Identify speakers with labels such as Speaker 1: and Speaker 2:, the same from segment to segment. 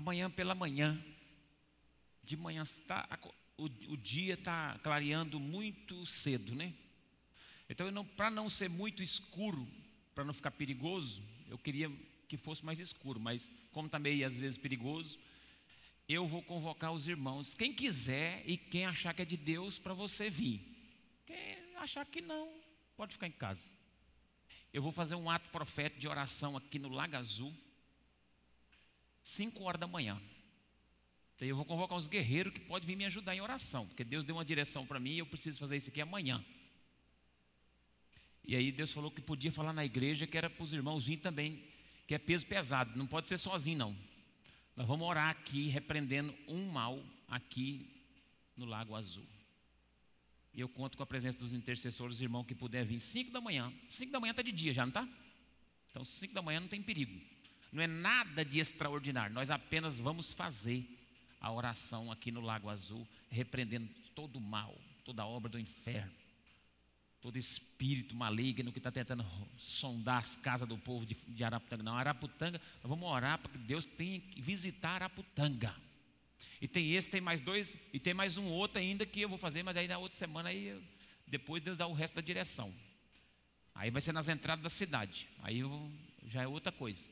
Speaker 1: Amanhã pela manhã, de manhã está, o, o dia está clareando muito cedo, né? Então, para não ser muito escuro, para não ficar perigoso, eu queria que fosse mais escuro, mas como está meio às vezes perigoso, eu vou convocar os irmãos. Quem quiser e quem achar que é de Deus para você vir. Quem achar que não, pode ficar em casa. Eu vou fazer um ato profético de oração aqui no Lago Azul, 5 horas da manhã. Então eu vou convocar os guerreiros que podem vir me ajudar em oração, porque Deus deu uma direção para mim e eu preciso fazer isso aqui amanhã. E aí Deus falou que podia falar na igreja que era para os irmãos virem também, que é peso pesado, não pode ser sozinho não. Nós vamos orar aqui, repreendendo um mal aqui no Lago Azul. E eu conto com a presença dos intercessores, irmão, que puder vir 5 da manhã. 5 da manhã está de dia já, não está? Então, 5 da manhã não tem perigo. Não é nada de extraordinário. Nós apenas vamos fazer a oração aqui no Lago Azul, repreendendo todo o mal, toda a obra do inferno, todo espírito maligno que está tentando sondar as casas do povo de, de Araputanga. Não, Araputanga, nós vamos orar para que Deus tenha que visitar Araputanga. E tem esse, tem mais dois, e tem mais um outro ainda que eu vou fazer, mas aí na outra semana aí depois Deus dá o resto da direção. Aí vai ser nas entradas da cidade. Aí já é outra coisa.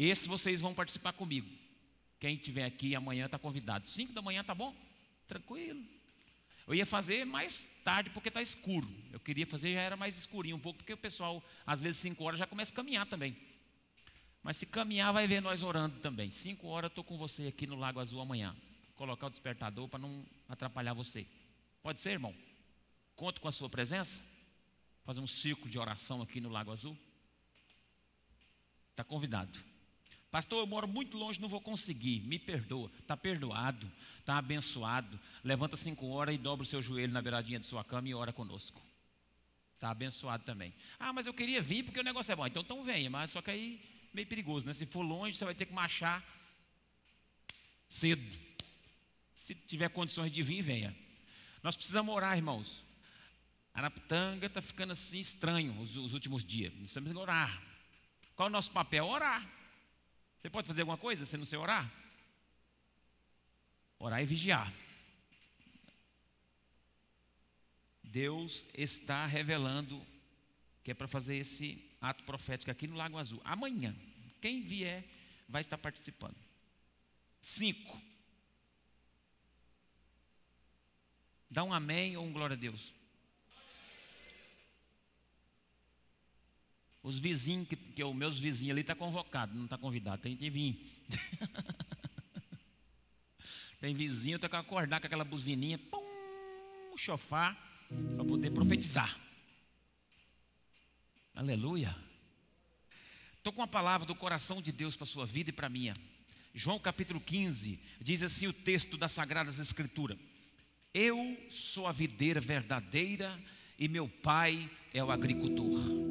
Speaker 1: Esse vocês vão participar comigo. Quem estiver aqui amanhã está convidado. Cinco da manhã tá bom? Tranquilo. Eu ia fazer mais tarde porque está escuro. Eu queria fazer já era mais escurinho um pouco, porque o pessoal, às vezes, cinco horas já começa a caminhar também. Mas se caminhar, vai ver nós orando também. Cinco horas eu estou com você aqui no Lago Azul amanhã. Vou colocar o despertador para não atrapalhar você. Pode ser, irmão? Conto com a sua presença? Fazer um círculo de oração aqui no Lago Azul? Está convidado. Pastor, eu moro muito longe, não vou conseguir. Me perdoa. Está perdoado, está abençoado. Levanta cinco horas e dobra o seu joelho na beiradinha de sua cama e ora conosco. Está abençoado também. Ah, mas eu queria vir porque o negócio é bom. Então, então venha, mas só que aí meio perigoso, né? Se for longe, você vai ter que marchar cedo. Se tiver condições de vir, venha. Nós precisamos orar, irmãos. Araputanga está ficando assim estranho os, os últimos dias. Nós temos que orar. Qual é o nosso papel? Orar. Você pode fazer alguma coisa sem não ser orar? Orar e vigiar. Deus está revelando que é para fazer esse ato profético aqui no Lago Azul. Amanhã, quem vier vai estar participando. Cinco. Dá um amém ou um glória a Deus. Os vizinhos, que, que os meus vizinhos ali estão tá convocados, não está convidado, tem que vir. tem vizinho, tem que acordar com aquela buzininha, pum, chofar, para poder profetizar. Aleluia. Estou com a palavra do coração de Deus para a sua vida e para a minha. João capítulo 15, diz assim o texto das Sagradas Escrituras: Eu sou a videira verdadeira e meu pai é o agricultor.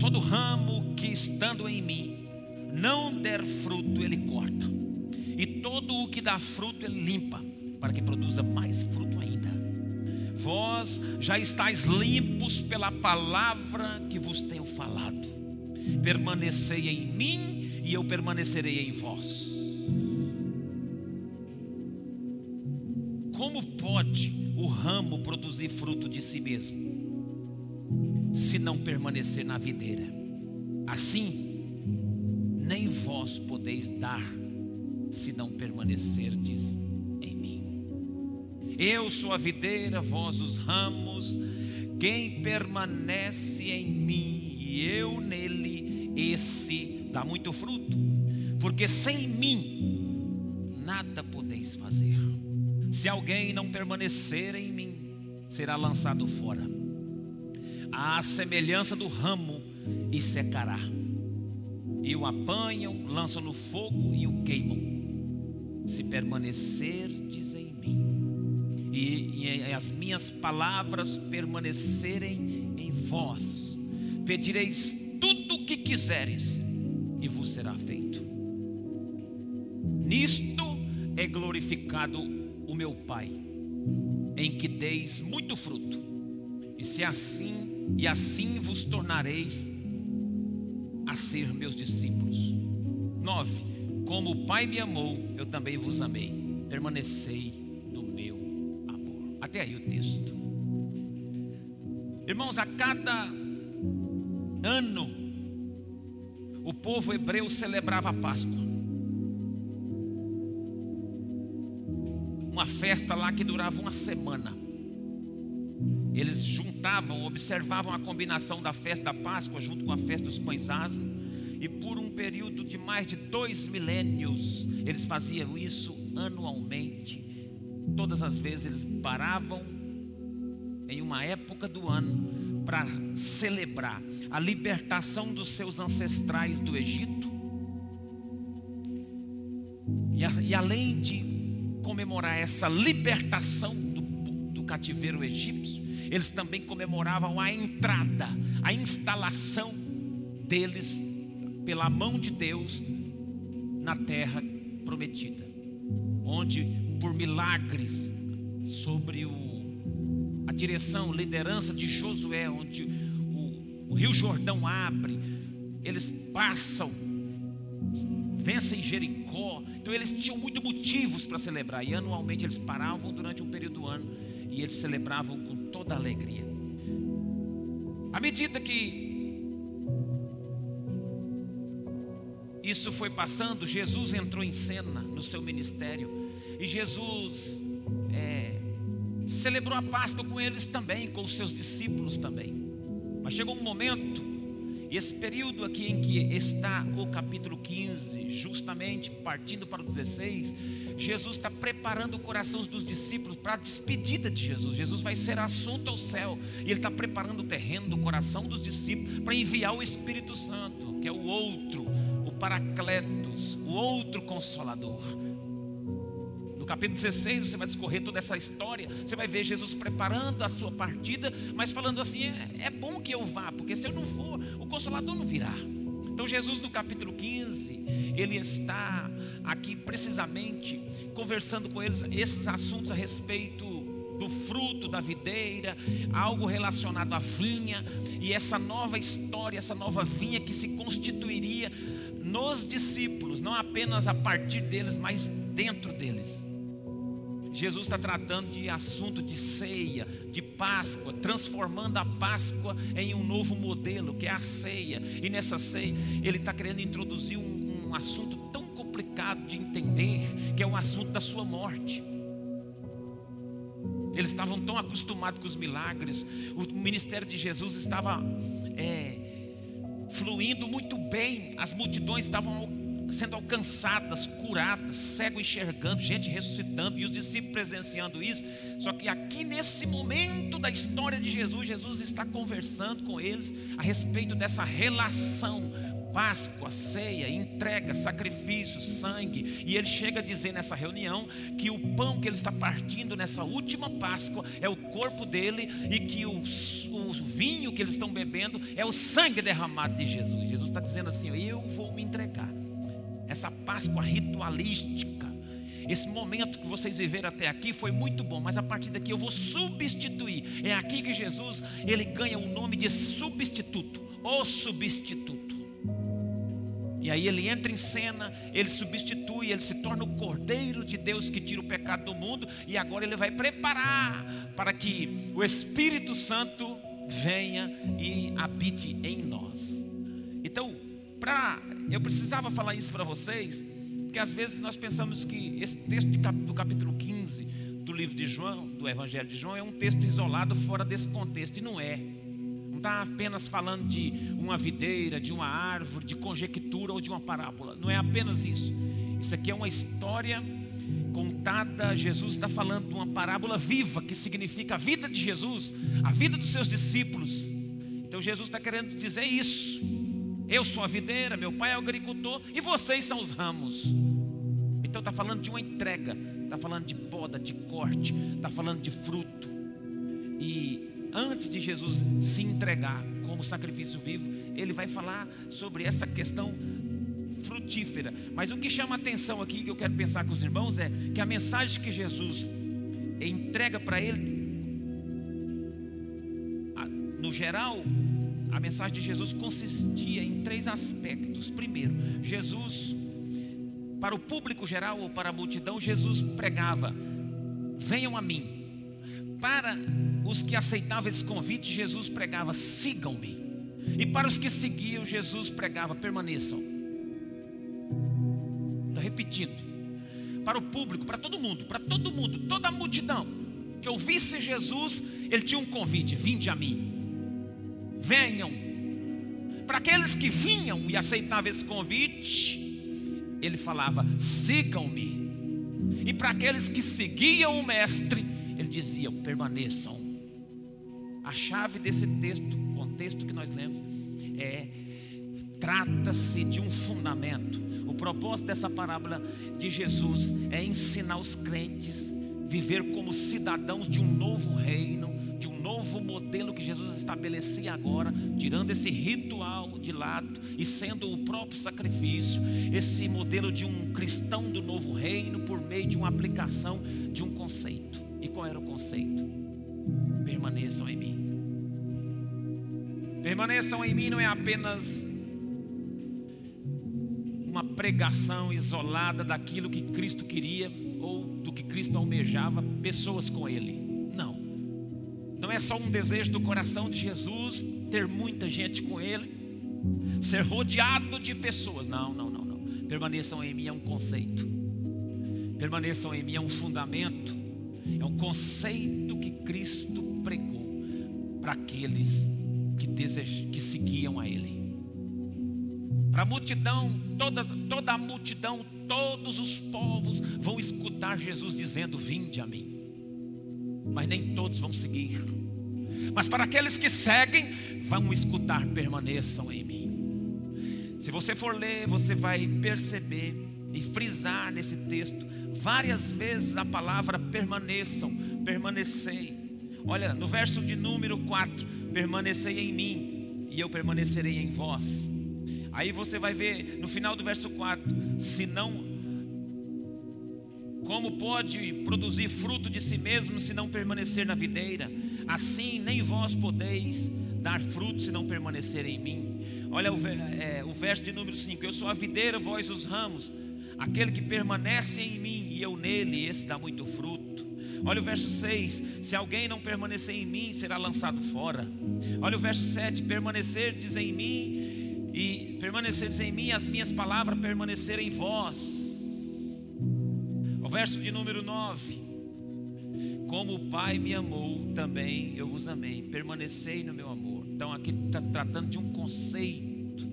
Speaker 1: Todo ramo que estando em mim não der fruto, ele corta, e todo o que dá fruto, ele limpa, para que produza mais fruto ainda. Vós já estáis limpos pela palavra que vos tenho falado. Permanecei em mim e eu permanecerei em vós. Como pode o ramo produzir fruto de si mesmo, se não permanecer na videira? Assim, nem vós podeis dar, se não permanecerdes eu sou a videira, vós os ramos. Quem permanece em mim e eu nele, esse dá muito fruto. Porque sem mim nada podeis fazer. Se alguém não permanecer em mim, será lançado fora. À semelhança do ramo e secará. E o apanham, lançam no fogo e o queimam. Se permanecerdes em mim, e, e as minhas palavras permanecerem em vós, pedireis tudo o que quiseres e vos será feito. Nisto é glorificado o meu Pai, em que deis muito fruto, e se assim e assim vos tornareis a ser meus discípulos. 9. como o Pai me amou, eu também vos amei. Permanecei no meu amor. Até aí o texto. Irmãos, a cada ano, o povo hebreu celebrava a Páscoa. Uma festa lá que durava uma semana. Eles juntavam, observavam a combinação da festa da Páscoa junto com a festa dos pães asmos, e por um período de mais de dois milênios, eles faziam isso anualmente. Todas as vezes eles paravam em uma época do ano para celebrar a libertação dos seus ancestrais do Egito. E, a, e além de comemorar essa libertação do, do cativeiro egípcio, eles também comemoravam a entrada, a instalação deles pela mão de Deus na terra prometida, onde por milagres sobre o, a direção, liderança de Josué, onde o, o Rio Jordão abre, eles passam, vencem Jericó. Então eles tinham muitos motivos para celebrar e anualmente eles paravam durante um período do ano e eles celebravam toda alegria. À medida que isso foi passando, Jesus entrou em cena no seu ministério e Jesus é, celebrou a Páscoa com eles também, com os seus discípulos também. Mas chegou um momento e esse período aqui em que está o capítulo 15, justamente partindo para o 16, Jesus está preparando o coração dos discípulos para a despedida de Jesus. Jesus vai ser assunto ao céu e ele está preparando o terreno do coração dos discípulos para enviar o Espírito Santo, que é o outro, o Paracletos, o outro consolador capítulo 16, você vai discorrer toda essa história. Você vai ver Jesus preparando a sua partida, mas falando assim: é, é bom que eu vá, porque se eu não for, consolador não virá. Então, Jesus, no capítulo 15, ele está aqui precisamente conversando com eles esses assuntos a respeito do fruto da videira, algo relacionado à vinha, e essa nova história, essa nova vinha que se constituiria nos discípulos, não apenas a partir deles, mas dentro deles. Jesus está tratando de assunto de ceia, de Páscoa, transformando a Páscoa em um novo modelo, que é a ceia. E nessa ceia, ele está querendo introduzir um, um assunto tão complicado de entender, que é o assunto da sua morte. Eles estavam tão acostumados com os milagres, o ministério de Jesus estava é, fluindo muito bem, as multidões estavam sendo alcançadas, curadas, cego enxergando, gente ressuscitando e os discípulos presenciando isso. Só que aqui nesse momento da história de Jesus, Jesus está conversando com eles a respeito dessa relação Páscoa, ceia, entrega, sacrifício, sangue. E ele chega a dizer nessa reunião que o pão que ele está partindo nessa última Páscoa é o corpo dele e que o, o vinho que eles estão bebendo é o sangue derramado de Jesus. Jesus está dizendo assim: Eu vou me entregar essa Páscoa ritualística. Esse momento que vocês viveram até aqui foi muito bom, mas a partir daqui eu vou substituir. É aqui que Jesus ele ganha o nome de substituto, o substituto. E aí ele entra em cena, ele substitui, ele se torna o Cordeiro de Deus que tira o pecado do mundo, e agora ele vai preparar para que o Espírito Santo venha e habite em nós. Então, para eu precisava falar isso para vocês, porque às vezes nós pensamos que esse texto do capítulo 15 do livro de João, do Evangelho de João, é um texto isolado fora desse contexto, e não é. Não está apenas falando de uma videira, de uma árvore, de conjectura ou de uma parábola. Não é apenas isso. Isso aqui é uma história contada. Jesus está falando de uma parábola viva, que significa a vida de Jesus, a vida dos seus discípulos. Então Jesus está querendo dizer isso. Eu sou a videira, meu pai é o agricultor e vocês são os ramos. Então está falando de uma entrega, está falando de poda, de corte, está falando de fruto. E antes de Jesus se entregar como sacrifício vivo, ele vai falar sobre essa questão frutífera. Mas o que chama atenção aqui, que eu quero pensar com os irmãos, é que a mensagem que Jesus entrega para ele, no geral, a mensagem de Jesus consistia em três aspectos. Primeiro, Jesus Para o público geral ou para a multidão, Jesus pregava: Venham a mim. Para os que aceitavam esse convite, Jesus pregava: Sigam-me. E para os que seguiam, Jesus pregava: Permaneçam. Estou repetindo. Para o público, para todo mundo, para todo mundo, toda a multidão que ouvisse Jesus, ele tinha um convite: Vinde a mim. Venham. Para aqueles que vinham e aceitavam esse convite, ele falava: Sigam-me. E para aqueles que seguiam o Mestre, ele dizia: Permaneçam. A chave desse texto, contexto que nós lemos, é trata-se de um fundamento. O propósito dessa parábola de Jesus é ensinar os crentes viver como cidadãos de um novo reino, novo modelo que Jesus estabelecia agora, tirando esse ritual de lado e sendo o próprio sacrifício, esse modelo de um cristão do novo reino por meio de uma aplicação de um conceito. E qual era o conceito? Permaneçam em mim. Permaneçam em mim não é apenas uma pregação isolada daquilo que Cristo queria ou do que Cristo almejava, pessoas com Ele. Não. É só um desejo do coração de Jesus ter muita gente com Ele, ser rodeado de pessoas. Não, não, não, não. Permaneçam em mim é um conceito. Permaneçam em mim é um fundamento. É um conceito que Cristo pregou para aqueles que, desej... que seguiam a Ele. Para a multidão, toda, toda a multidão, todos os povos vão escutar Jesus dizendo: Vinde a mim. Mas nem todos vão seguir. Mas para aqueles que seguem, vão escutar: permaneçam em mim. Se você for ler, você vai perceber e frisar nesse texto várias vezes a palavra permaneçam, permanecei. Olha, no verso de número 4: permanecei em mim, e eu permanecerei em vós. Aí você vai ver no final do verso 4: se não, como pode produzir fruto de si mesmo se não permanecer na videira? Assim nem vós podeis dar fruto se não permanecer em mim. Olha o, é, o verso de número 5: Eu sou a videira, vós os ramos. Aquele que permanece em mim e eu nele, esse dá muito fruto. Olha o verso 6: Se alguém não permanecer em mim, será lançado fora. Olha o verso 7: Permanecer, diz em mim, e permaneceres em mim, as minhas palavras permanecerem em vós. O verso de número 9: Como o Pai me amou, também eu vos amei, permanecei no meu amor. Então, aqui está tratando de um conceito.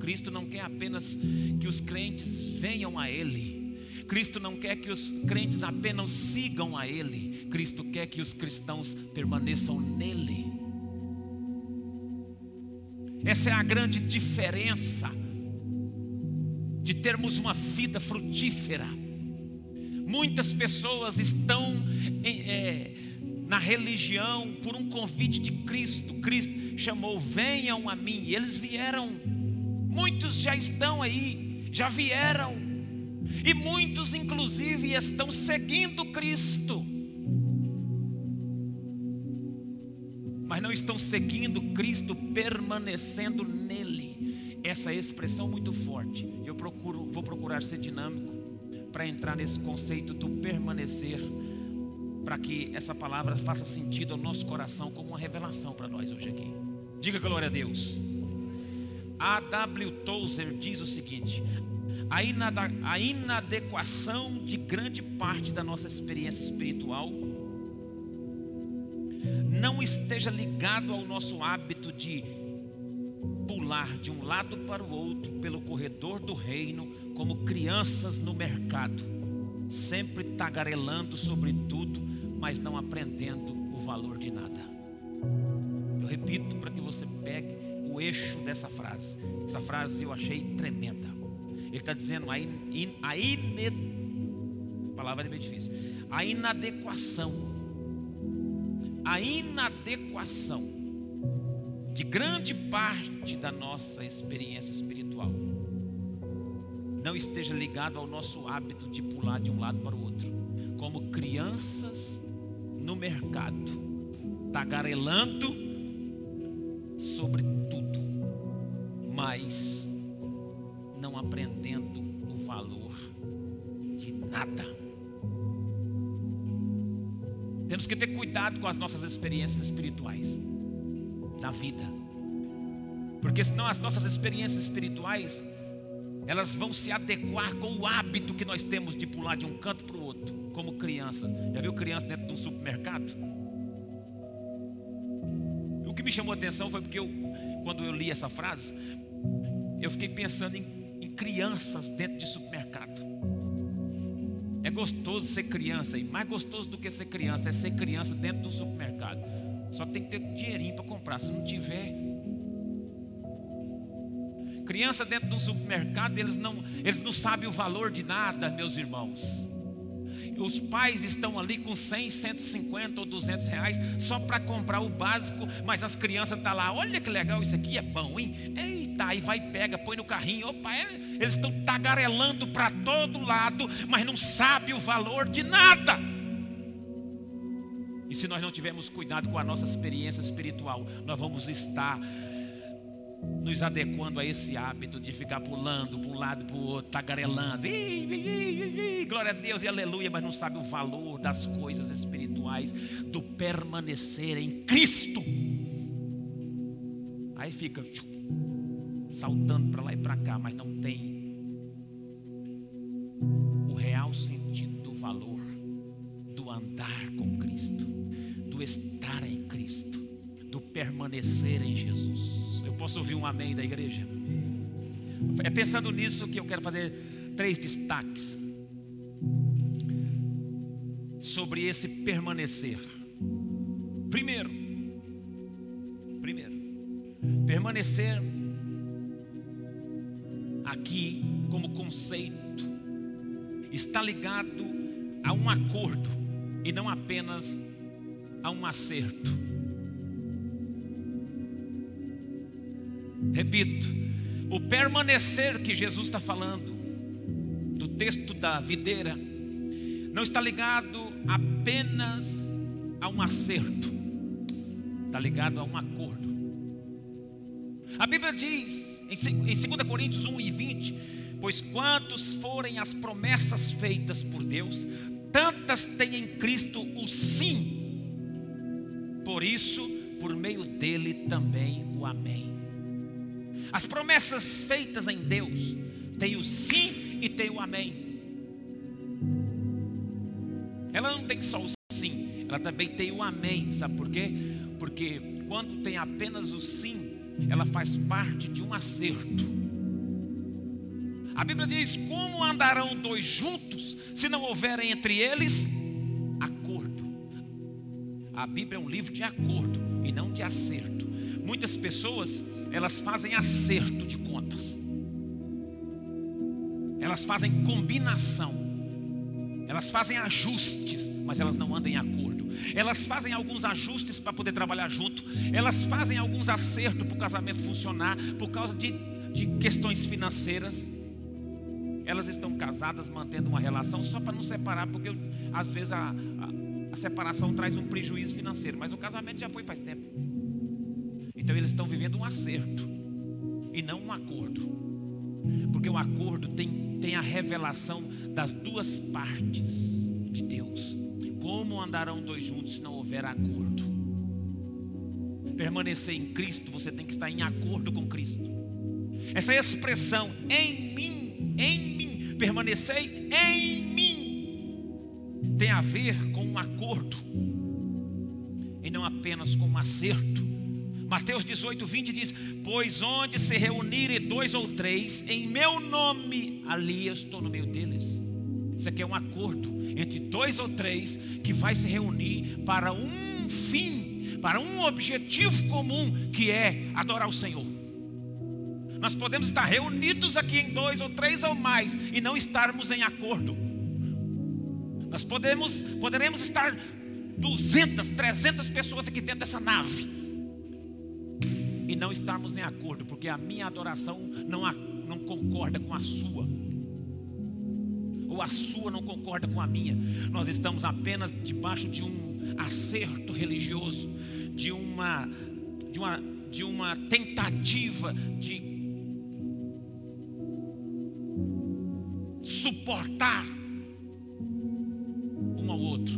Speaker 1: Cristo não quer apenas que os crentes venham a Ele. Cristo não quer que os crentes apenas sigam a Ele. Cristo quer que os cristãos permaneçam nele. Essa é a grande diferença de termos uma vida frutífera. Muitas pessoas estão em, é, na religião por um convite de Cristo. Cristo chamou: venham a mim. E eles vieram. Muitos já estão aí, já vieram. E muitos, inclusive, estão seguindo Cristo. mas não estão seguindo Cristo, permanecendo nele. Essa é expressão muito forte. Eu procuro, vou procurar ser dinâmico para entrar nesse conceito do permanecer, para que essa palavra faça sentido ao nosso coração como uma revelação para nós hoje aqui. Diga glória a Deus. A W. Tozer diz o seguinte: a, inadequação de grande parte da nossa experiência espiritual não esteja ligado ao nosso hábito de pular de um lado para o outro pelo corredor do reino, como crianças no mercado, sempre tagarelando sobre tudo, mas não aprendendo o valor de nada. Eu repito para que você pegue o eixo dessa frase. Essa frase eu achei tremenda. Ele está dizendo a, in, a, ine, a palavra é difícil, a inadequação a inadequação de grande parte da nossa experiência espiritual não esteja ligado ao nosso hábito de pular de um lado para o outro, como crianças no mercado, tagarelando sobre tudo, mas não aprendendo o valor nada. Temos que ter cuidado com as nossas experiências espirituais na vida. Porque senão as nossas experiências espirituais elas vão se adequar com o hábito que nós temos de pular de um canto para o outro, como criança. Já viu criança dentro de um supermercado? O que me chamou a atenção foi porque eu, quando eu li essa frase, eu fiquei pensando em, em crianças dentro de supermercado. É gostoso ser criança, e mais gostoso do que ser criança é ser criança dentro de um supermercado. Só que tem que ter dinheirinho para comprar. Se não tiver, Criança dentro de um supermercado, eles não, eles não sabem o valor de nada, meus irmãos. Os pais estão ali com 100, 150 ou 200 reais só para comprar o básico, mas as crianças estão tá lá, olha que legal, isso aqui é bom, hein? Eita, aí vai, pega, põe no carrinho, opa, é, eles estão tagarelando para todo lado, mas não sabem o valor de nada. E se nós não tivermos cuidado com a nossa experiência espiritual, nós vamos estar nos adequando a esse hábito de ficar pulando para um lado e para o outro, tagarelando, glória a Deus e aleluia, mas não sabe o valor das coisas espirituais, do permanecer em Cristo. Aí fica saltando para lá e para cá, mas não tem o real sentido do valor do andar com Cristo, do estar em Cristo, do permanecer em Jesus. Posso ouvir um amém da igreja? É pensando nisso que eu quero fazer três destaques sobre esse permanecer. Primeiro, primeiro, permanecer aqui como conceito está ligado a um acordo e não apenas a um acerto. Repito, o permanecer que Jesus está falando, do texto da videira, não está ligado apenas a um acerto, está ligado a um acordo. A Bíblia diz em 2 Coríntios 1 e 20: Pois quantos forem as promessas feitas por Deus, tantas têm em Cristo o sim, por isso, por meio dele também o amém. As promessas feitas em Deus tem o sim e tem o amém. Ela não tem só o sim, ela também tem o amém. Sabe por quê? Porque quando tem apenas o sim, ela faz parte de um acerto. A Bíblia diz: Como andarão dois juntos se não houverem entre eles acordo? A Bíblia é um livro de acordo e não de acerto. Muitas pessoas elas fazem acerto de contas, elas fazem combinação, elas fazem ajustes, mas elas não andam em acordo. Elas fazem alguns ajustes para poder trabalhar junto, elas fazem alguns acertos para o casamento funcionar, por causa de, de questões financeiras. Elas estão casadas, mantendo uma relação só para não separar, porque às vezes a, a, a separação traz um prejuízo financeiro, mas o casamento já foi faz tempo. Então eles estão vivendo um acerto e não um acordo. Porque o acordo tem, tem a revelação das duas partes de Deus. Como andarão dois juntos se não houver acordo? Permanecer em Cristo, você tem que estar em acordo com Cristo. Essa expressão em mim, em mim, permanecer em mim, tem a ver com um acordo e não apenas com um acerto. Mateus 18, 20 diz: Pois onde se reunirem dois ou três, em meu nome, ali eu estou no meio deles. Isso aqui é um acordo entre dois ou três que vai se reunir para um fim, para um objetivo comum, que é adorar o Senhor. Nós podemos estar reunidos aqui em dois ou três ou mais e não estarmos em acordo. Nós podemos, poderemos estar 200, 300 pessoas aqui dentro dessa nave e não estarmos em acordo, porque a minha adoração não, não concorda com a sua, ou a sua não concorda com a minha. Nós estamos apenas debaixo de um acerto religioso, de uma, de uma, de uma tentativa de suportar ao outro.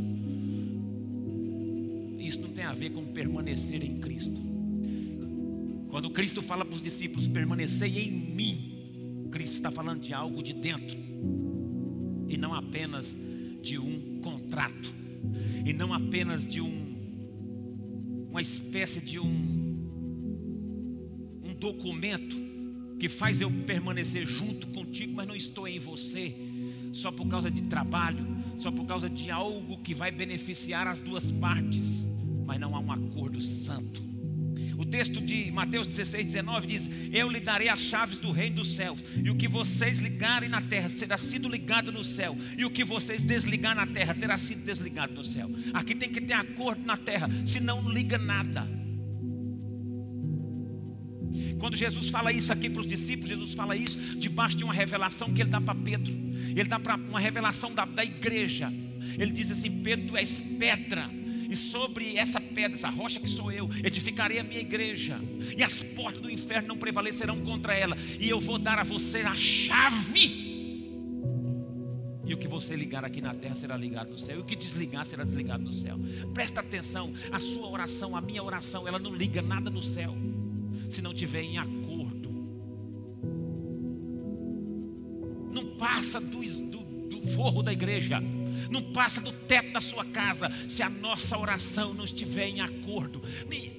Speaker 1: Isso não tem a ver com permanecer em Cristo. Quando Cristo fala para os discípulos, permanecei em mim, Cristo está falando de algo de dentro, e não apenas de um contrato, e não apenas de um, uma espécie de um, um documento que faz eu permanecer junto contigo, mas não estou em você, só por causa de trabalho, só por causa de algo que vai beneficiar as duas partes, mas não há um acordo santo. Texto de Mateus 16, 19 diz: Eu lhe darei as chaves do reino do céu, e o que vocês ligarem na terra será sido ligado no céu, e o que vocês desligar na terra terá sido desligado no céu. Aqui tem que ter acordo na terra, senão não liga nada. Quando Jesus fala isso aqui para os discípulos, Jesus fala isso debaixo de uma revelação que ele dá para Pedro. Ele dá para uma revelação da, da igreja. Ele diz assim: Pedro, tu és pedra e sobre essa pedra, essa rocha que sou eu, edificarei a minha igreja, e as portas do inferno não prevalecerão contra ela, e eu vou dar a você a chave. E o que você ligar aqui na terra será ligado no céu, e o que desligar será desligado no céu. Presta atenção, a sua oração, a minha oração, ela não liga nada no céu, se não tiver em acordo. Não passa do, do, do forro da igreja não passa do teto da sua casa, se a nossa oração não estiver em acordo.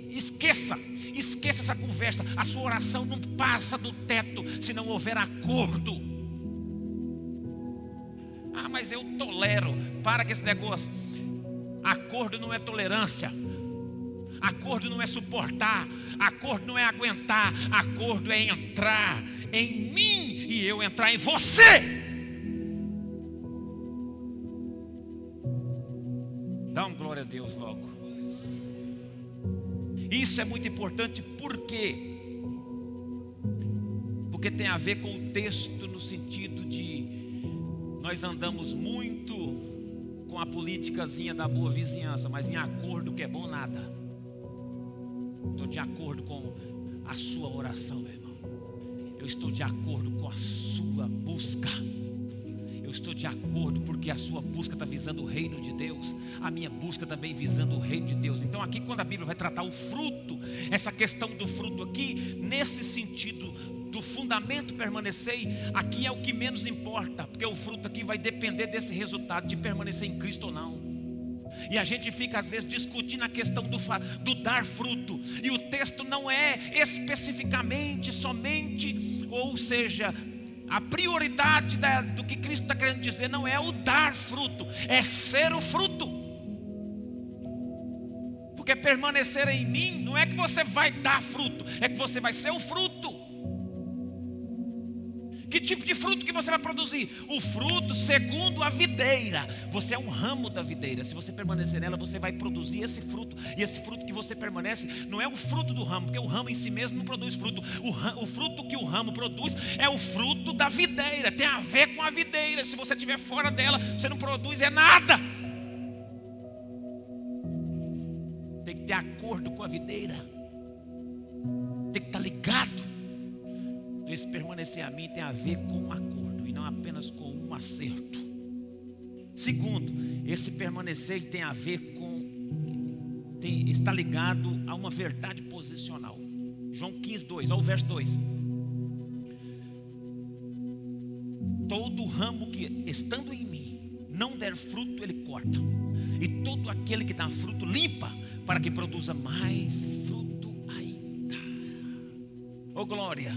Speaker 1: Esqueça, esqueça essa conversa. A sua oração não passa do teto se não houver acordo. Ah, mas eu tolero. Para com esse negócio. Acordo não é tolerância. Acordo não é suportar. Acordo não é aguentar. Acordo é entrar em mim e eu entrar em você. Deus logo. Isso é muito importante por quê? Porque tem a ver com o texto no sentido de nós andamos muito com a politicazinha da boa vizinhança, mas em acordo que é bom nada. Estou de acordo com a sua oração, meu irmão. Eu estou de acordo com a sua busca. Eu estou de acordo porque a sua busca está visando o reino de Deus, a minha busca também visando o reino de Deus. Então, aqui, quando a Bíblia vai tratar o fruto, essa questão do fruto aqui, nesse sentido do fundamento permanecer, aqui é o que menos importa, porque o fruto aqui vai depender desse resultado de permanecer em Cristo ou não. E a gente fica às vezes discutindo a questão do, do dar fruto, e o texto não é especificamente somente, ou seja, a prioridade da, do que Cristo está querendo dizer não é o dar fruto, é ser o fruto. Porque permanecer em mim não é que você vai dar fruto, é que você vai ser o fruto. Que tipo de fruto que você vai produzir? O fruto segundo a videira. Você é um ramo da videira. Se você permanecer nela, você vai produzir esse fruto. E esse fruto que você permanece não é o fruto do ramo, porque o ramo em si mesmo não produz fruto. O, ramo, o fruto que o ramo produz é o fruto da videira. Tem a ver com a videira. Se você estiver fora dela, você não produz é nada. Tem que ter acordo com a videira. Tem que estar ligado esse permanecer a mim tem a ver com um acordo e não apenas com um acerto. Segundo, esse permanecer tem a ver com, tem, está ligado a uma verdade posicional. João 15, 2, olha o verso 2. Todo ramo que estando em mim não der fruto, ele corta, e todo aquele que dá fruto, limpa, para que produza mais fruto ainda. Oh glória!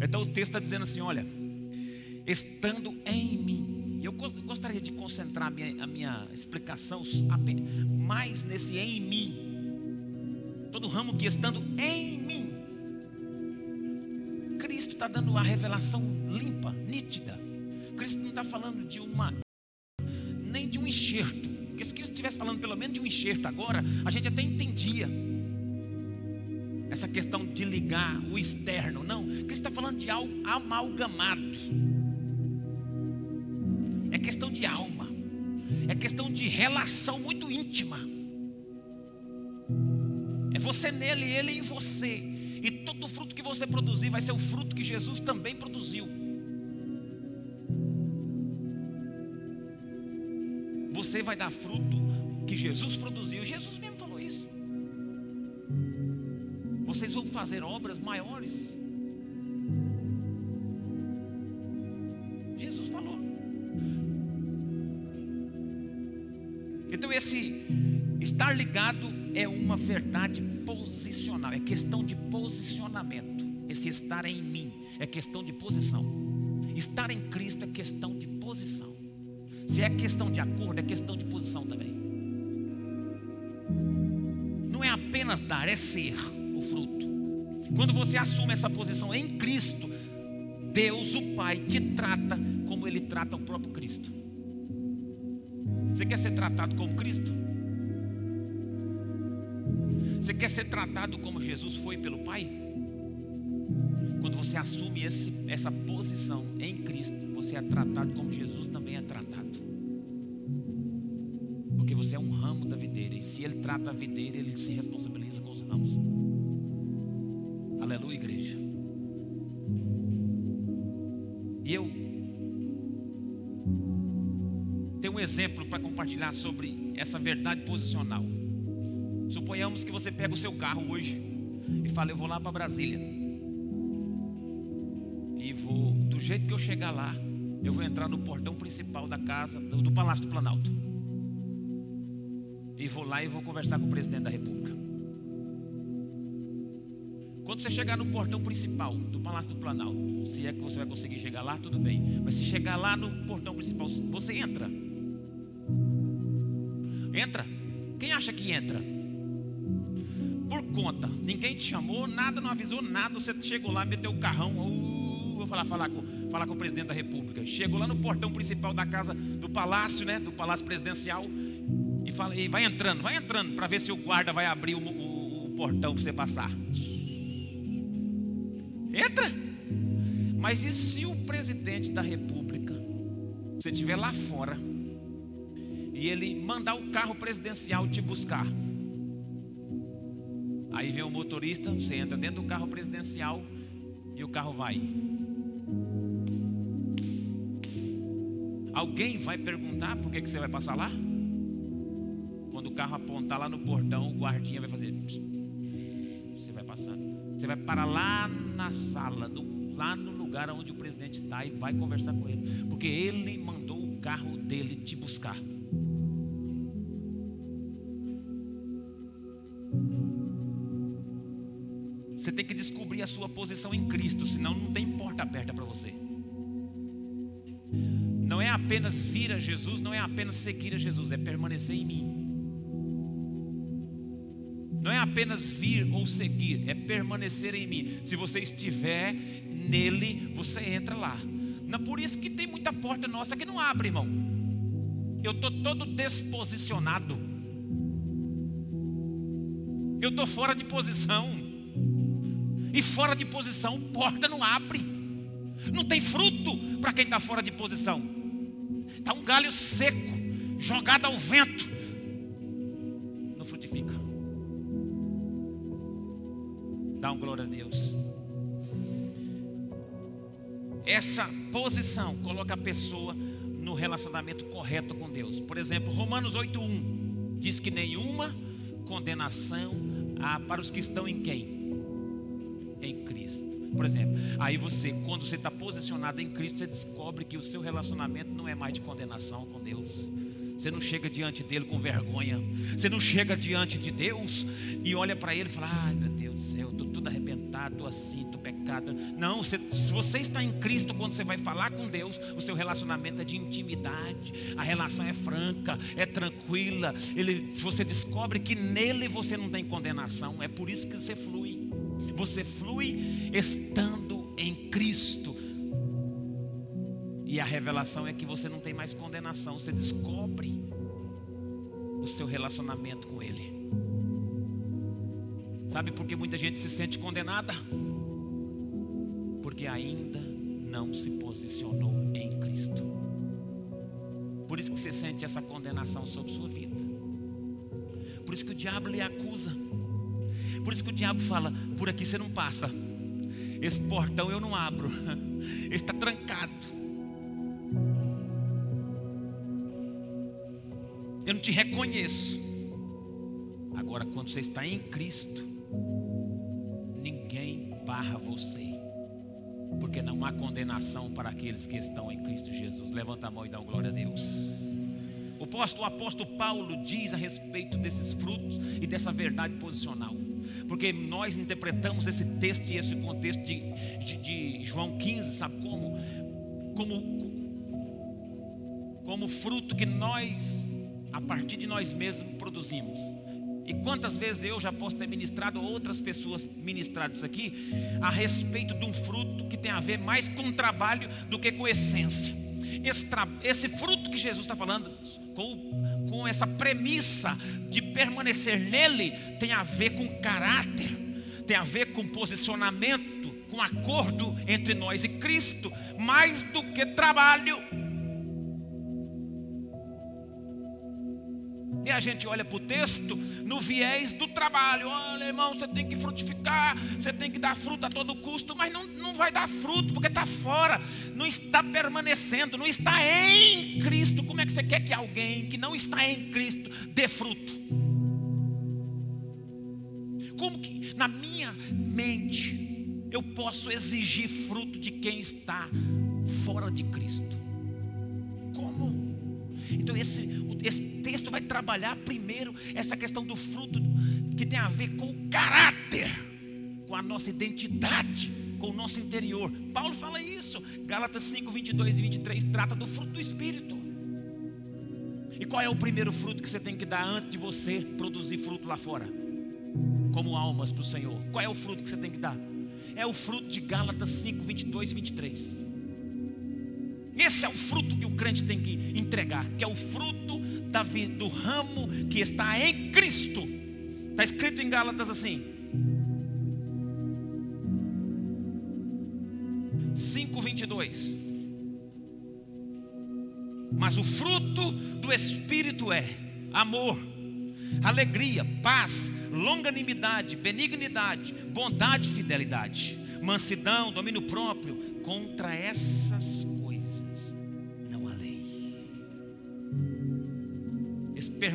Speaker 1: Então o texto está dizendo assim: olha, estando em mim. Eu gostaria de concentrar a minha, a minha explicação mais nesse em mim. Todo ramo que estando em mim. Cristo está dando a revelação limpa, nítida. Cristo não está falando de uma, nem de um enxerto. Porque se Cristo estivesse falando pelo menos de um enxerto agora, a gente até entendia essa questão de ligar o externo. Não, Cristo está falando de algo amalgamado. É questão de alma. É questão de relação muito íntima. É você nele ele em você. E todo o fruto que você produzir vai ser o fruto que Jesus também produziu. você vai dar fruto que Jesus produziu. Jesus fazer obras maiores. Jesus falou. Então esse estar ligado é uma verdade posicional, é questão de posicionamento. Esse estar em mim é questão de posição. Estar em Cristo é questão de posição. Se é questão de acordo, é questão de posição também. Não é apenas dar, é ser o fruto. Quando você assume essa posição em Cristo, Deus, o Pai, te trata como Ele trata o próprio Cristo. Você quer ser tratado como Cristo? Você quer ser tratado como Jesus foi pelo Pai? Quando você assume esse, essa posição em Cristo, você é tratado como Jesus também é tratado. Porque você é um ramo da videira, e se Ele trata a videira, Ele se responsabiliza exemplo para compartilhar sobre essa verdade posicional. Suponhamos que você pega o seu carro hoje e fala: Eu vou lá para Brasília. E vou, do jeito que eu chegar lá, eu vou entrar no portão principal da casa, do, Palácio do Planalto. E vou lá e vou conversar com o presidente da República. Quando você chegar no portão principal do Palácio do Planalto, se é que você vai conseguir chegar lá, tudo bem. Mas se chegar lá no portão principal, você entra. Entra. Quem acha que entra? Por conta. Ninguém te chamou, nada, não avisou nada. Você chegou lá, meteu o carrão. Uh, vou falar, falar, com, falar com o presidente da República. Chegou lá no portão principal da casa, do palácio, né? Do palácio presidencial. E, fala, e vai entrando, vai entrando, para ver se o guarda vai abrir o, o, o portão para você passar. Entra. Mas e se o presidente da república, você estiver lá fora, e ele mandar o carro presidencial te buscar? Aí vem o motorista, você entra dentro do carro presidencial e o carro vai. Alguém vai perguntar por que, que você vai passar lá? Quando o carro apontar lá no portão, o guardinha vai fazer. Você vai passar. Você vai parar lá na sala, no, lá no lugar onde o presidente está e vai conversar com ele. Porque ele mandou o carro dele te buscar. Você tem que descobrir a sua posição em Cristo, senão não tem porta aberta para você. Não é apenas vir a Jesus, não é apenas seguir a Jesus, é permanecer em mim. Não é apenas vir ou seguir, é permanecer em mim. Se você estiver nele, você entra lá. Não por isso que tem muita porta nossa que não abre, irmão. Eu estou todo desposicionado. Eu estou fora de posição. E fora de posição, porta não abre. Não tem fruto para quem está fora de posição. Está um galho seco, jogado ao vento. Não frutifica. Dá um glória a Deus. Essa posição coloca a pessoa no relacionamento correto com Deus. Por exemplo, Romanos 8:1 diz que nenhuma condenação há para os que estão em quem? Em Cristo. Por exemplo, aí você, quando você está posicionado em Cristo, você descobre que o seu relacionamento não é mais de condenação com Deus. Você não chega diante dele com vergonha. Você não chega diante de Deus e olha para ele e fala: Ai meu Deus do céu, estou tudo arrebentado, assim, estou pecado. Não, você, se você está em Cristo, quando você vai falar com Deus, o seu relacionamento é de intimidade. A relação é franca, é tranquila. Ele, você descobre que nele você não tem condenação. É por isso que você flui. Você flui estando em Cristo. E a revelação é que você não tem mais condenação, você descobre o seu relacionamento com Ele. Sabe por que muita gente se sente condenada? Porque ainda não se posicionou em Cristo. Por isso que você sente essa condenação sobre sua vida. Por isso que o diabo lhe acusa. Por isso que o diabo fala: por aqui você não passa. Esse portão eu não abro. Está trancado. eu não te reconheço. Agora, quando você está em Cristo, ninguém barra você, porque não há condenação para aqueles que estão em Cristo Jesus. Levanta a mão e dá glória a Deus. O apóstolo, o apóstolo Paulo diz a respeito desses frutos e dessa verdade posicional porque nós interpretamos esse texto e esse contexto de, de, de, João 15, sabe como? Como como fruto que nós, a partir de nós mesmos, produzimos. E quantas vezes eu já posso ter ministrado, outras pessoas ministrado isso aqui, a respeito de um fruto que tem a ver mais com trabalho do que com essência. Esse, esse fruto que Jesus está falando, com, com essa premissa de permanecer nele, tem a ver com caráter, tem a ver com posicionamento, com acordo entre nós e Cristo, mais do que trabalho. A gente olha para o texto no viés do trabalho. Olha, irmão, você tem que frutificar, você tem que dar fruto a todo custo, mas não, não vai dar fruto porque está fora, não está permanecendo, não está em Cristo. Como é que você quer que alguém que não está em Cristo dê fruto? Como que na minha mente eu posso exigir fruto de quem está fora de Cristo? Como? Então esse esse texto vai trabalhar primeiro essa questão do fruto que tem a ver com o caráter, com a nossa identidade, com o nosso interior. Paulo fala isso. Gálatas 5, 22 e 23 trata do fruto do Espírito. E qual é o primeiro fruto que você tem que dar antes de você produzir fruto lá fora? Como almas para o Senhor. Qual é o fruto que você tem que dar? É o fruto de Gálatas 5, 22 e 23. Esse é o fruto que o crente tem que entregar, que é o fruto da vida, do ramo que está em Cristo. Está escrito em Gálatas assim. 5:22. Mas o fruto do espírito é amor, alegria, paz, longanimidade, benignidade, bondade, fidelidade, mansidão, domínio próprio. Contra essas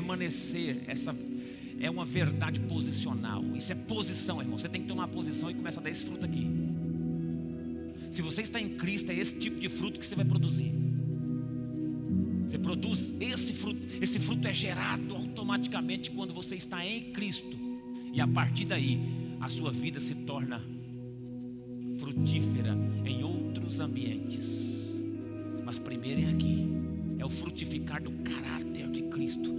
Speaker 1: permanecer, essa é uma verdade posicional. Isso é posição, irmão. Você tem que tomar posição e começa a dar esse fruto aqui. Se você está em Cristo, é esse tipo de fruto que você vai produzir. Você produz esse fruto. Esse fruto é gerado automaticamente quando você está em Cristo. E a partir daí, a sua vida se torna frutífera em outros ambientes. Mas primeiro é aqui. É o frutificar do caráter Cristo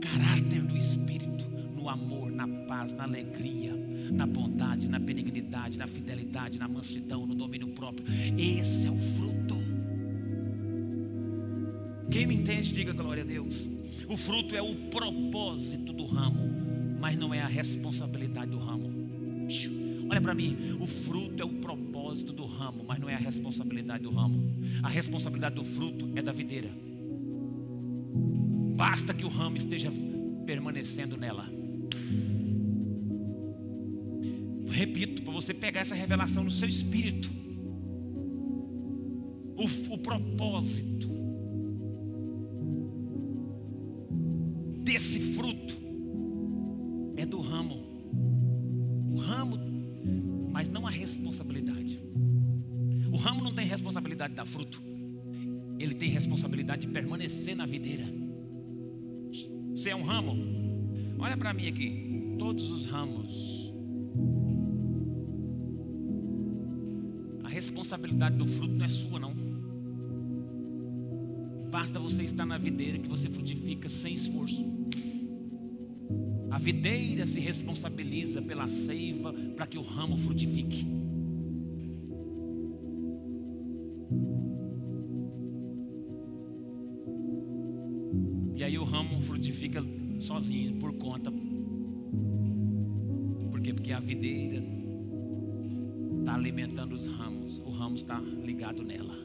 Speaker 1: caráter do Espírito, no amor, na paz, na alegria, na bondade, na benignidade, na fidelidade, na mansidão, no domínio próprio. Esse é o fruto. Quem me entende, diga glória a Deus. O fruto é o propósito do ramo, mas não é a responsabilidade do ramo. Olha para mim, o fruto é o propósito do ramo, mas não é a responsabilidade do ramo. A responsabilidade do fruto é da videira. Basta que o ramo esteja permanecendo nela. Repito, para você pegar essa revelação no seu espírito. O, o propósito Você é um ramo? Olha para mim aqui. Todos os ramos. A responsabilidade do fruto não é sua, não. Basta você estar na videira que você frutifica sem esforço. A videira se responsabiliza pela seiva para que o ramo frutifique. Os ramos, o ramo está ligado nela.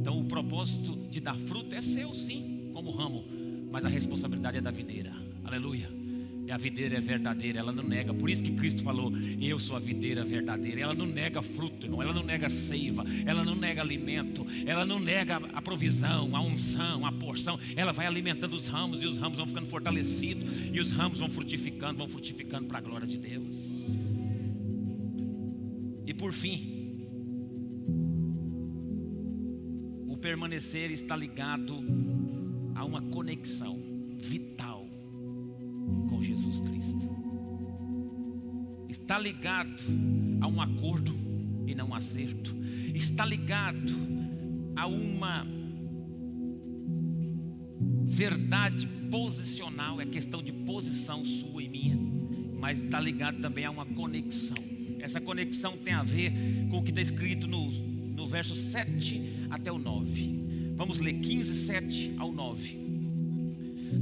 Speaker 1: Então o propósito de dar fruto é seu sim, como ramo, mas a responsabilidade é da videira. Aleluia. E a videira é verdadeira, ela não nega. Por isso que Cristo falou: Eu sou a videira verdadeira. Ela não nega fruto, irmão. Ela não nega seiva. Ela não nega alimento. Ela não nega a provisão, a unção, a porção. Ela vai alimentando os ramos e os ramos vão ficando fortalecidos. E os ramos vão frutificando, vão frutificando para a glória de Deus. E por fim, o permanecer está ligado a uma conexão vital com Jesus Cristo. Está ligado a um acordo e não um acerto. Está ligado a uma verdade posicional, é questão de posição sua e minha, mas está ligado também a uma conexão. Essa conexão tem a ver com o que está escrito no, no verso 7 até o 9. Vamos ler 15, 7 ao 9.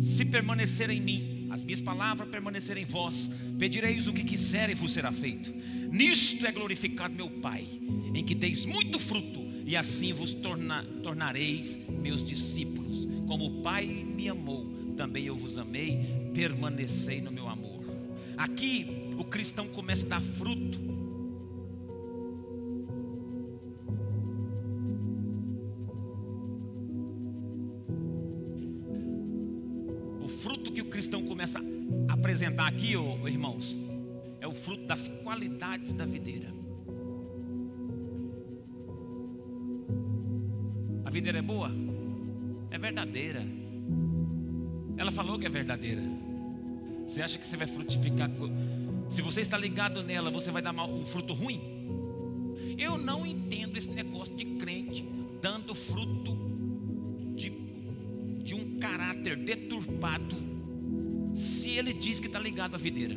Speaker 1: Se permanecer em mim, as minhas palavras permanecerem em vós, pedireis o que quiser e vos será feito. Nisto é glorificado meu Pai, em que deis muito fruto, e assim vos torna, tornareis meus discípulos. Como o Pai me amou, também eu vos amei, permanecei no meu amor. Aqui o cristão começa a dar fruto verdadeira. Ela falou que é verdadeira. Você acha que você vai frutificar? Se você está ligado nela, você vai dar um fruto ruim? Eu não entendo esse negócio de crente dando fruto de, de um caráter deturpado se ele diz que está ligado à videira.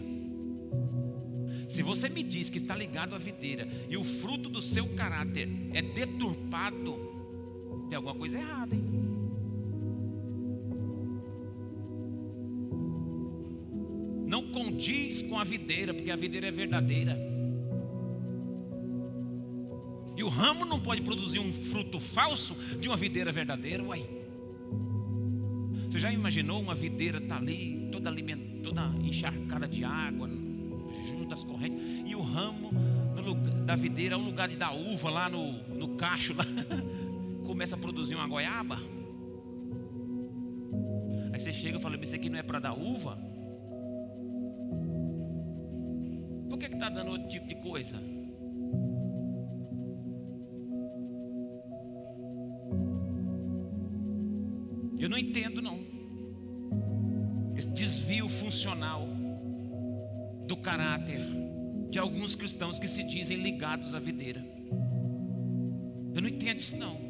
Speaker 1: Se você me diz que está ligado à videira e o fruto do seu caráter é deturpado, tem alguma coisa errada, hein? Condiz com a videira, porque a videira é verdadeira. E o ramo não pode produzir um fruto falso de uma videira verdadeira, uai. Você já imaginou uma videira tá ali, toda toda encharcada de água, junto às correntes, e o ramo lugar, da videira, o lugar de dar uva lá no, no cacho, lá, começa a produzir uma goiaba. Aí você chega e fala, isso aqui não é para dar uva? Está dando outro tipo de coisa? Eu não entendo não. Esse desvio funcional do caráter de alguns cristãos que se dizem ligados à videira. Eu não entendo isso não.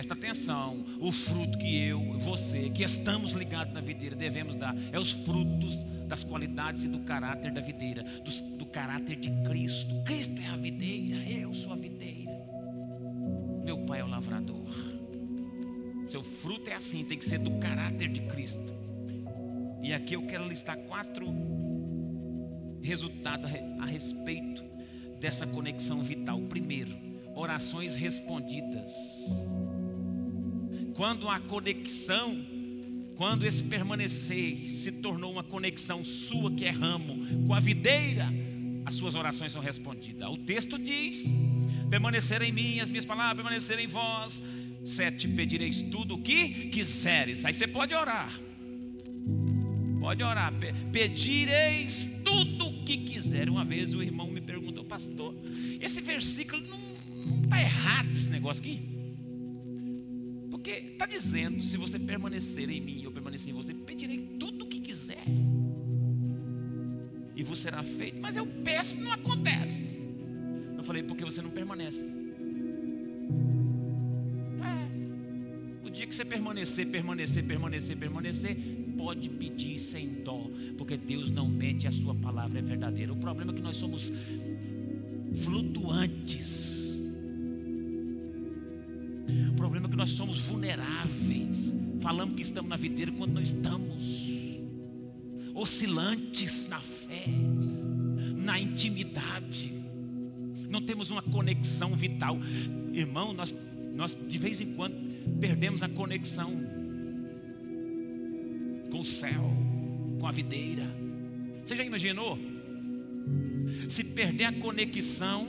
Speaker 1: Presta atenção, o fruto que eu, você, que estamos ligados na videira, devemos dar, é os frutos das qualidades e do caráter da videira, do, do caráter de Cristo. Cristo é a videira, eu sou a videira. Meu pai é o lavrador. Seu fruto é assim, tem que ser do caráter de Cristo. E aqui eu quero listar quatro resultados a respeito dessa conexão vital. Primeiro, orações respondidas. Quando a conexão, quando esse permanecer se tornou uma conexão sua que é ramo com a videira, as suas orações são respondidas. O texto diz: permanecer em mim, as minhas palavras permanecerem em vós. Sete, pedireis tudo o que quiseres. Aí você pode orar. Pode orar. Pedireis tudo o que quiser. Uma vez o irmão me perguntou, pastor, esse versículo não está errado esse negócio aqui? Porque está dizendo, se você permanecer em mim, eu permanecer em você, pedirei tudo o que quiser. E vos será feito. Mas eu peço e não acontece. Eu falei, porque você não permanece. É. O dia que você permanecer, permanecer, permanecer, permanecer, pode pedir sem dó, porque Deus não mente, a sua palavra é verdadeira. O problema é que nós somos flutuantes. Problema é que nós somos vulneráveis. Falamos que estamos na videira quando não estamos. Oscilantes na fé, na intimidade não temos uma conexão vital. Irmão, nós, nós de vez em quando perdemos a conexão. com o céu, com a videira. Você já imaginou? Se perder a conexão,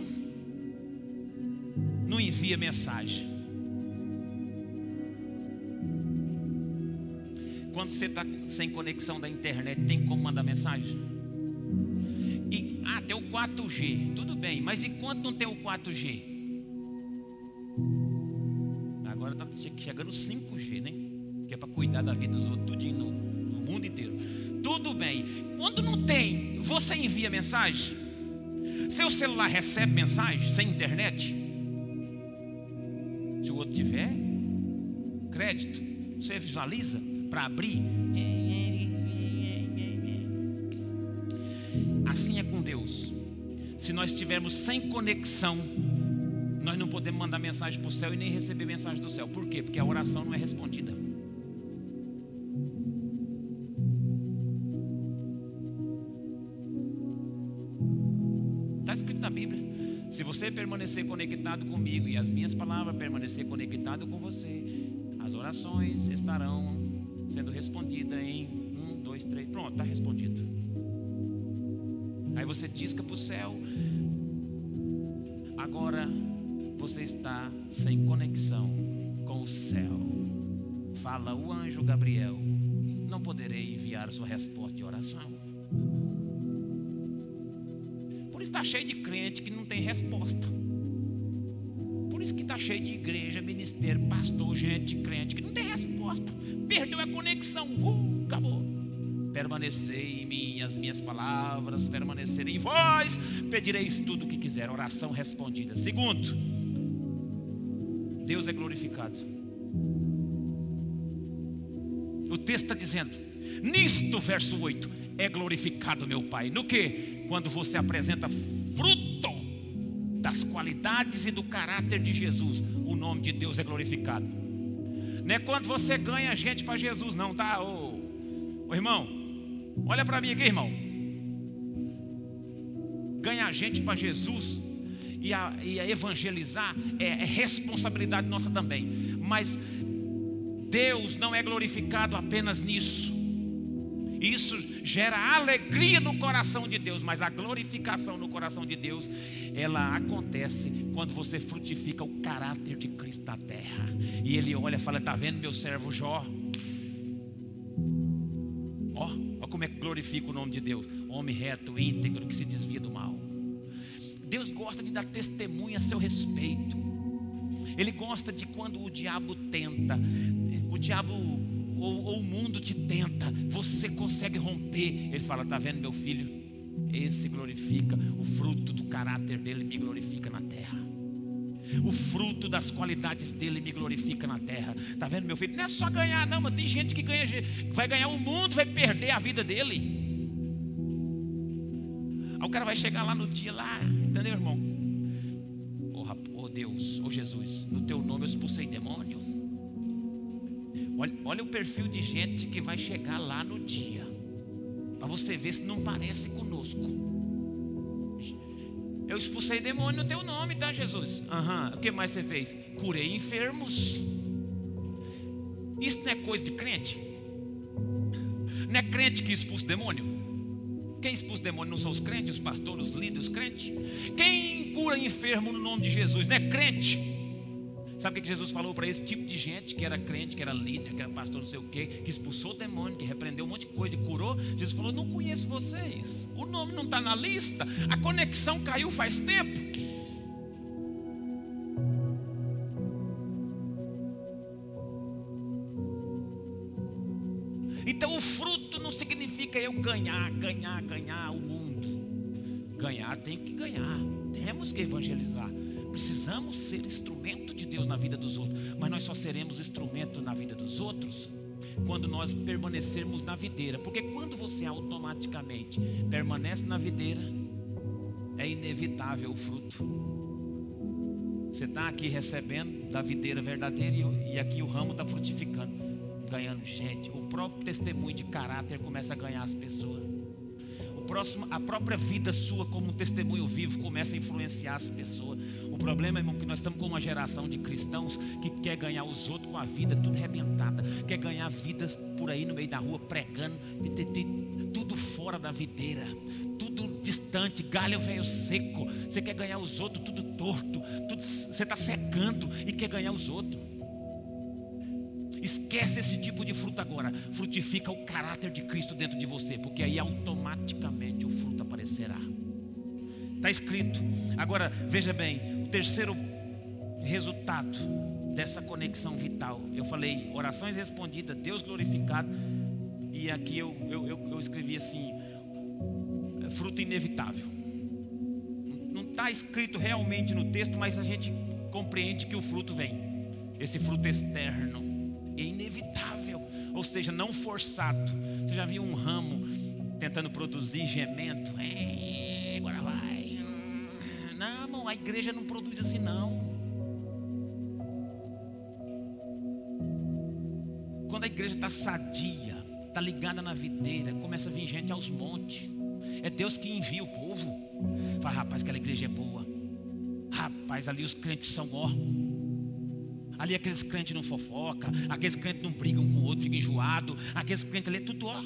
Speaker 1: não envia mensagem. Quando você está sem conexão da internet, tem como mandar mensagem? E, ah, tem o 4G, tudo bem, mas enquanto não tem o 4G? Agora está chegando o 5G, né? Que é para cuidar da vida dos outros, tudinho no, no mundo inteiro. Tudo bem. Quando não tem, você envia mensagem? Seu celular recebe mensagem sem internet? Se o outro tiver crédito, você visualiza para abrir. Assim é com Deus. Se nós estivermos sem conexão, nós não podemos mandar mensagem para o céu e nem receber mensagem do céu. Por quê? Porque a oração não é respondida. Está escrito na Bíblia. Se você permanecer conectado comigo e as minhas palavras permanecer conectado com você, as orações estarão sendo respondidas em um, dois, três. Pronto, está respondido. Aí você disca para o céu. Agora você está sem conexão com o céu. Fala o anjo Gabriel. Não poderei enviar sua resposta de oração. Por isso está cheio de crente que não tem resposta. Por isso que está cheio de igreja, ministério, pastor, gente crente que não tem resposta. Perdeu a conexão. Uh, acabou. Permanecei em mim, as minhas palavras, permanecer em vós, pedireis tudo o que quiser. Oração respondida. Segundo, Deus é glorificado. O texto está dizendo, nisto, verso 8, é glorificado meu Pai. No que? Quando você apresenta fruto das qualidades e do caráter de Jesus, o nome de Deus é glorificado. Não é quando você ganha gente para Jesus, não, tá? Ô, ô irmão, olha para mim aqui, irmão. Ganhar gente para Jesus e a, e a evangelizar é, é responsabilidade nossa também. Mas Deus não é glorificado apenas nisso. Isso gera alegria no coração de Deus, mas a glorificação no coração de Deus, ela acontece quando você frutifica o caráter de Cristo na terra. E ele olha e fala: "Tá vendo meu servo Jó? Ó, ó como é que glorifica o nome de Deus. Homem reto, íntegro, que se desvia do mal. Deus gosta de dar testemunha a seu respeito. Ele gosta de quando o diabo tenta, o diabo ou, ou, o mundo te tenta, você consegue romper. Ele fala: Está vendo, meu filho? Esse glorifica, o fruto do caráter dele me glorifica na terra. O fruto das qualidades dele me glorifica na terra. Está vendo, meu filho? Não é só ganhar, não, mas tem gente que ganha, vai ganhar o mundo, vai perder a vida dele. Aí o cara vai chegar lá no dia lá, entendeu, irmão? Oh, oh Deus, oh Jesus, no teu nome eu expulsei demônio. Olha, olha o perfil de gente que vai chegar lá no dia. Para você ver se não parece conosco. Eu expulsei demônio no teu nome, tá, Jesus? Aham. Uhum. O que mais você fez? Curei enfermos. Isso não é coisa de crente? Não é crente que expulsa demônio? Quem expulsa demônio não são os crentes, os pastores, os líderes, os crentes? Quem cura enfermo no nome de Jesus não é crente? Sabe o que Jesus falou para esse tipo de gente que era crente, que era líder, que era pastor, não sei o quê, que expulsou o demônio, que repreendeu um monte de coisa e curou? Jesus falou: Não conheço vocês, o nome não está na lista, a conexão caiu faz tempo. Então o fruto não significa eu ganhar, ganhar, ganhar o mundo. Ganhar tem que ganhar. Temos que evangelizar. Precisamos ser instrumento de Deus na vida dos outros. Mas nós só seremos instrumento na vida dos outros quando nós permanecermos na videira. Porque quando você automaticamente permanece na videira, é inevitável o fruto. Você está aqui recebendo da videira verdadeira e aqui o ramo está frutificando ganhando gente. O próprio testemunho de caráter começa a ganhar as pessoas. O próxima, a própria vida sua como um testemunho vivo começa a influenciar as pessoas. O problema, irmão, é que nós estamos com uma geração de cristãos que quer ganhar os outros com a vida tudo arrebentada, quer ganhar vidas por aí no meio da rua pregando, tudo fora da videira, tudo distante, galho velho seco. Você quer ganhar os outros tudo torto, tudo, você está secando e quer ganhar os outros. Esquece esse tipo de fruto agora. Frutifica o caráter de Cristo dentro de você, porque aí automaticamente. Está escrito. Agora, veja bem, o terceiro resultado dessa conexão vital. Eu falei orações respondidas, Deus glorificado. E aqui eu, eu, eu, eu escrevi assim: fruto inevitável. Não está escrito realmente no texto, mas a gente compreende que o fruto vem. Esse fruto externo é inevitável, ou seja, não forçado. Você já viu um ramo tentando produzir gemento? É, a igreja não produz assim não. Quando a igreja está sadia, está ligada na videira, começa a vir gente aos montes. É Deus que envia o povo. Fala, rapaz, aquela igreja é boa. Rapaz, ali os crentes são ó Ali aqueles crentes não fofoca, aqueles crentes não brigam com o outro, ficam enjoados. Aqueles crentes ali é tudo ó.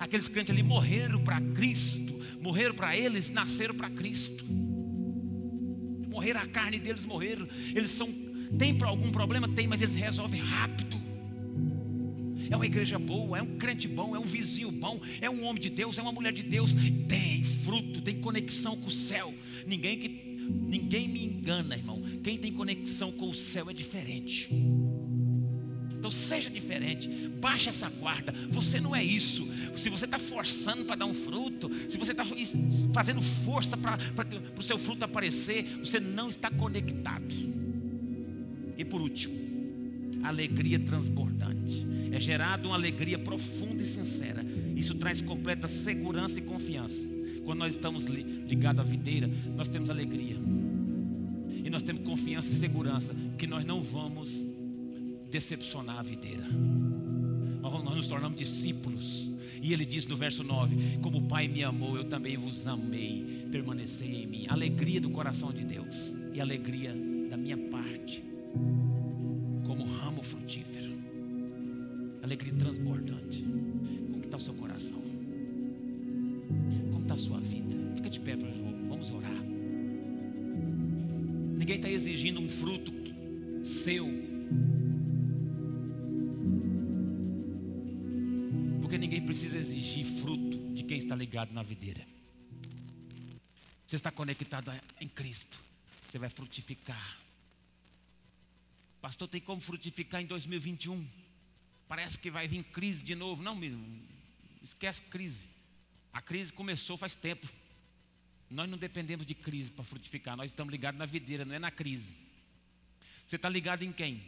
Speaker 1: Aqueles crentes ali morreram para Cristo, morreram para eles, nasceram para Cristo. Morreram a carne deles, morreram. Eles são tem algum problema? Tem, mas eles resolvem rápido. É uma igreja boa, é um crente bom, é um vizinho bom, é um homem de Deus, é uma mulher de Deus. Tem fruto, tem conexão com o céu. Ninguém que Ninguém me engana, irmão. Quem tem conexão com o céu é diferente. Então seja diferente, baixa essa guarda. Você não é isso. Se você está forçando para dar um fruto, se você está fazendo força para o seu fruto aparecer, você não está conectado. E por último, alegria transbordante. É gerado uma alegria profunda e sincera. Isso traz completa segurança e confiança. Quando nós estamos ligados à videira, nós temos alegria. E nós temos confiança e segurança que nós não vamos decepcionar a videira. Nós nos tornamos discípulos. E ele diz no verso 9: Como o Pai me amou, eu também vos amei. Permanecei em mim. Alegria do coração de Deus e alegria da minha parte, como ramo frutífero. Alegria transbordante. Como está o seu coração? a sua vida. Fica de pé vamos orar. Ninguém está exigindo um fruto seu. Porque ninguém precisa exigir fruto de quem está ligado na videira. Você está conectado em Cristo. Você vai frutificar. Pastor, tem como frutificar em 2021? Parece que vai vir crise de novo. Não, esquece crise. A crise começou faz tempo. Nós não dependemos de crise para frutificar, nós estamos ligados na videira, não é na crise. Você está ligado em quem?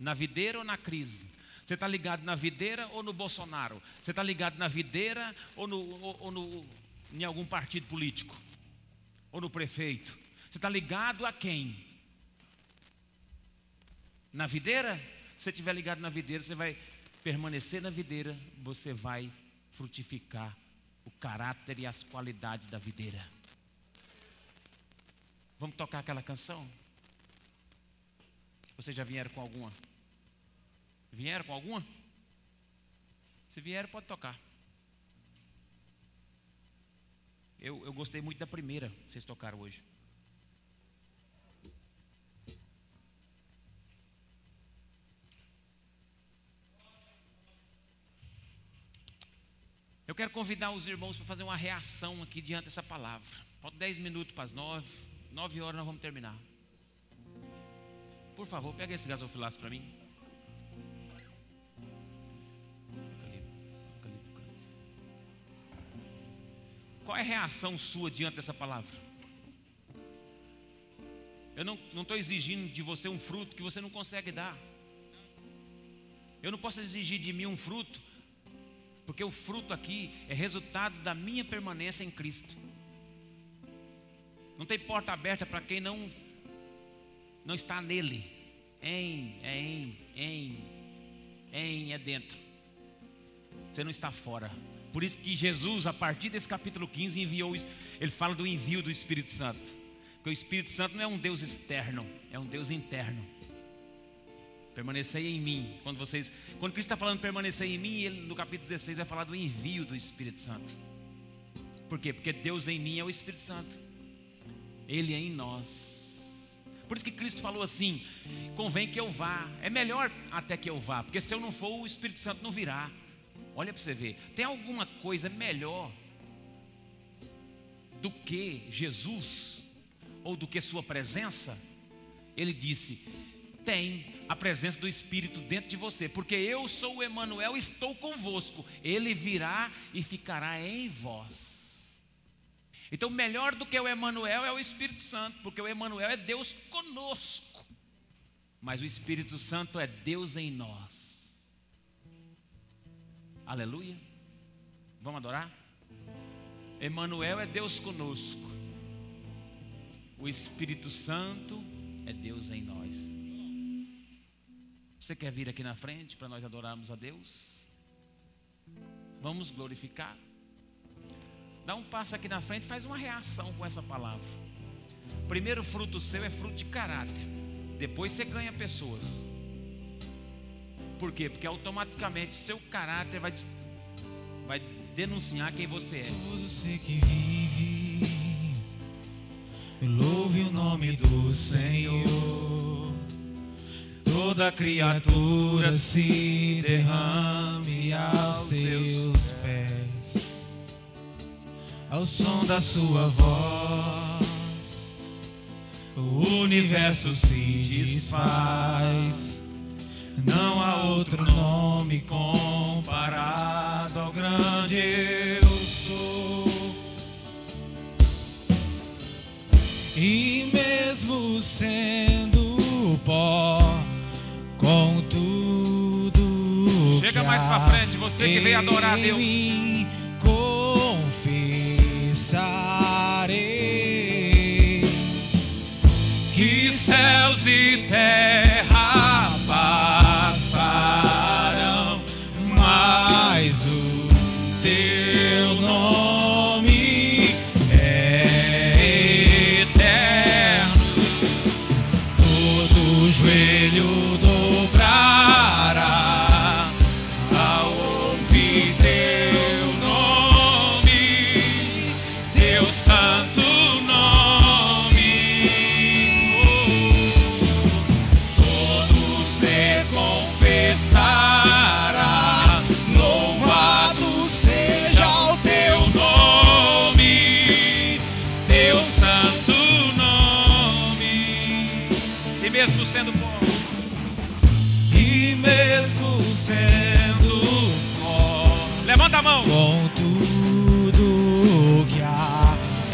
Speaker 1: Na videira ou na crise? Você está ligado na videira ou no Bolsonaro? Você está ligado na videira ou, no, ou, ou no, em algum partido político? Ou no prefeito? Você está ligado a quem? Na videira? Se você estiver ligado na videira, você vai permanecer na videira, você vai frutificar o caráter e as qualidades da videira. Vamos tocar aquela canção? Vocês já vieram com alguma? Vieram com alguma? Se vieram, pode tocar. Eu, eu gostei muito da primeira que vocês tocaram hoje. Eu quero convidar os irmãos para fazer uma reação aqui diante dessa palavra. Falta 10 minutos para as 9. 9 horas nós vamos terminar. Por favor, pega esse gasofilaço para mim. Qual é a reação sua diante dessa palavra? Eu não estou exigindo de você um fruto que você não consegue dar. Eu não posso exigir de mim um fruto porque o fruto aqui é resultado da minha permanência em Cristo. Não tem porta aberta para quem não não está nele. Em, é em, em, em é dentro. Você não está fora. Por isso que Jesus, a partir desse capítulo 15, enviou, ele fala do envio do Espírito Santo. Porque o Espírito Santo não é um Deus externo, é um Deus interno. Permanecei em mim. Quando vocês, quando Cristo está falando permanecer em mim, ele no capítulo 16 vai falar do envio do Espírito Santo. Por quê? Porque Deus em mim é o Espírito Santo. Ele é em nós. Por isso que Cristo falou assim: convém que eu vá. É melhor até que eu vá, porque se eu não for, o Espírito Santo não virá. Olha para você ver. Tem alguma coisa melhor do que Jesus ou do que Sua presença? Ele disse: tem a presença do Espírito dentro de você, porque eu sou o Emanuel, estou convosco. Ele virá e ficará em vós. Então, melhor do que o Emanuel é o Espírito Santo, porque o Emanuel é Deus conosco. Mas o Espírito Santo é Deus em nós. Aleluia. Vamos adorar? Emanuel é Deus conosco. O Espírito Santo é Deus em nós. Você quer vir aqui na frente para nós adorarmos a Deus? Vamos glorificar. Dá um passo aqui na frente, faz uma reação com essa palavra. Primeiro fruto seu é fruto de caráter. Depois você ganha pessoas. Por quê? Porque automaticamente seu caráter vai, vai denunciar quem você é.
Speaker 2: Todo ser que vive, louve o nome do Senhor. Toda criatura se derrame aos teus pés, ao som da sua voz. O universo se desfaz. Não há outro nome comparado ao grande eu sou. E mesmo sendo pó, com tudo.
Speaker 1: Chega mais pra frente, você que veio adorar a Deus.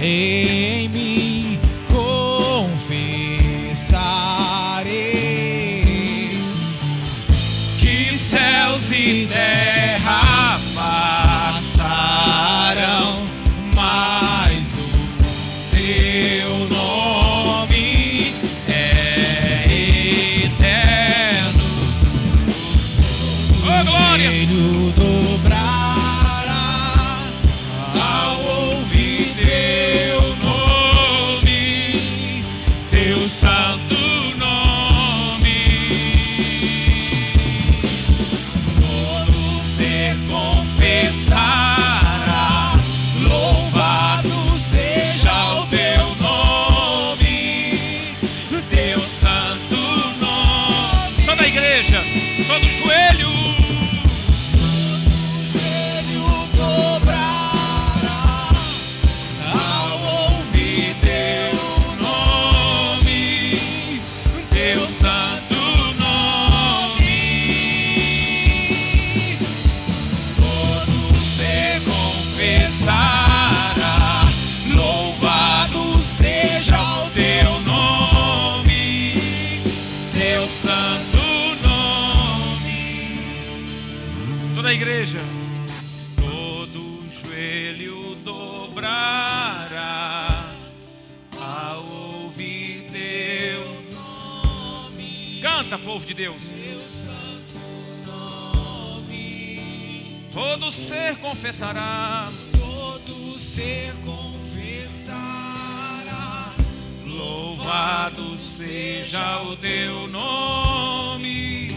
Speaker 2: Há santo seja o teu nome,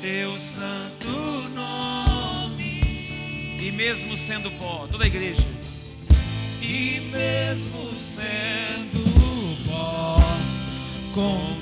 Speaker 2: teu santo nome.
Speaker 1: E mesmo sendo pó, toda a igreja.
Speaker 2: E mesmo sendo pó, com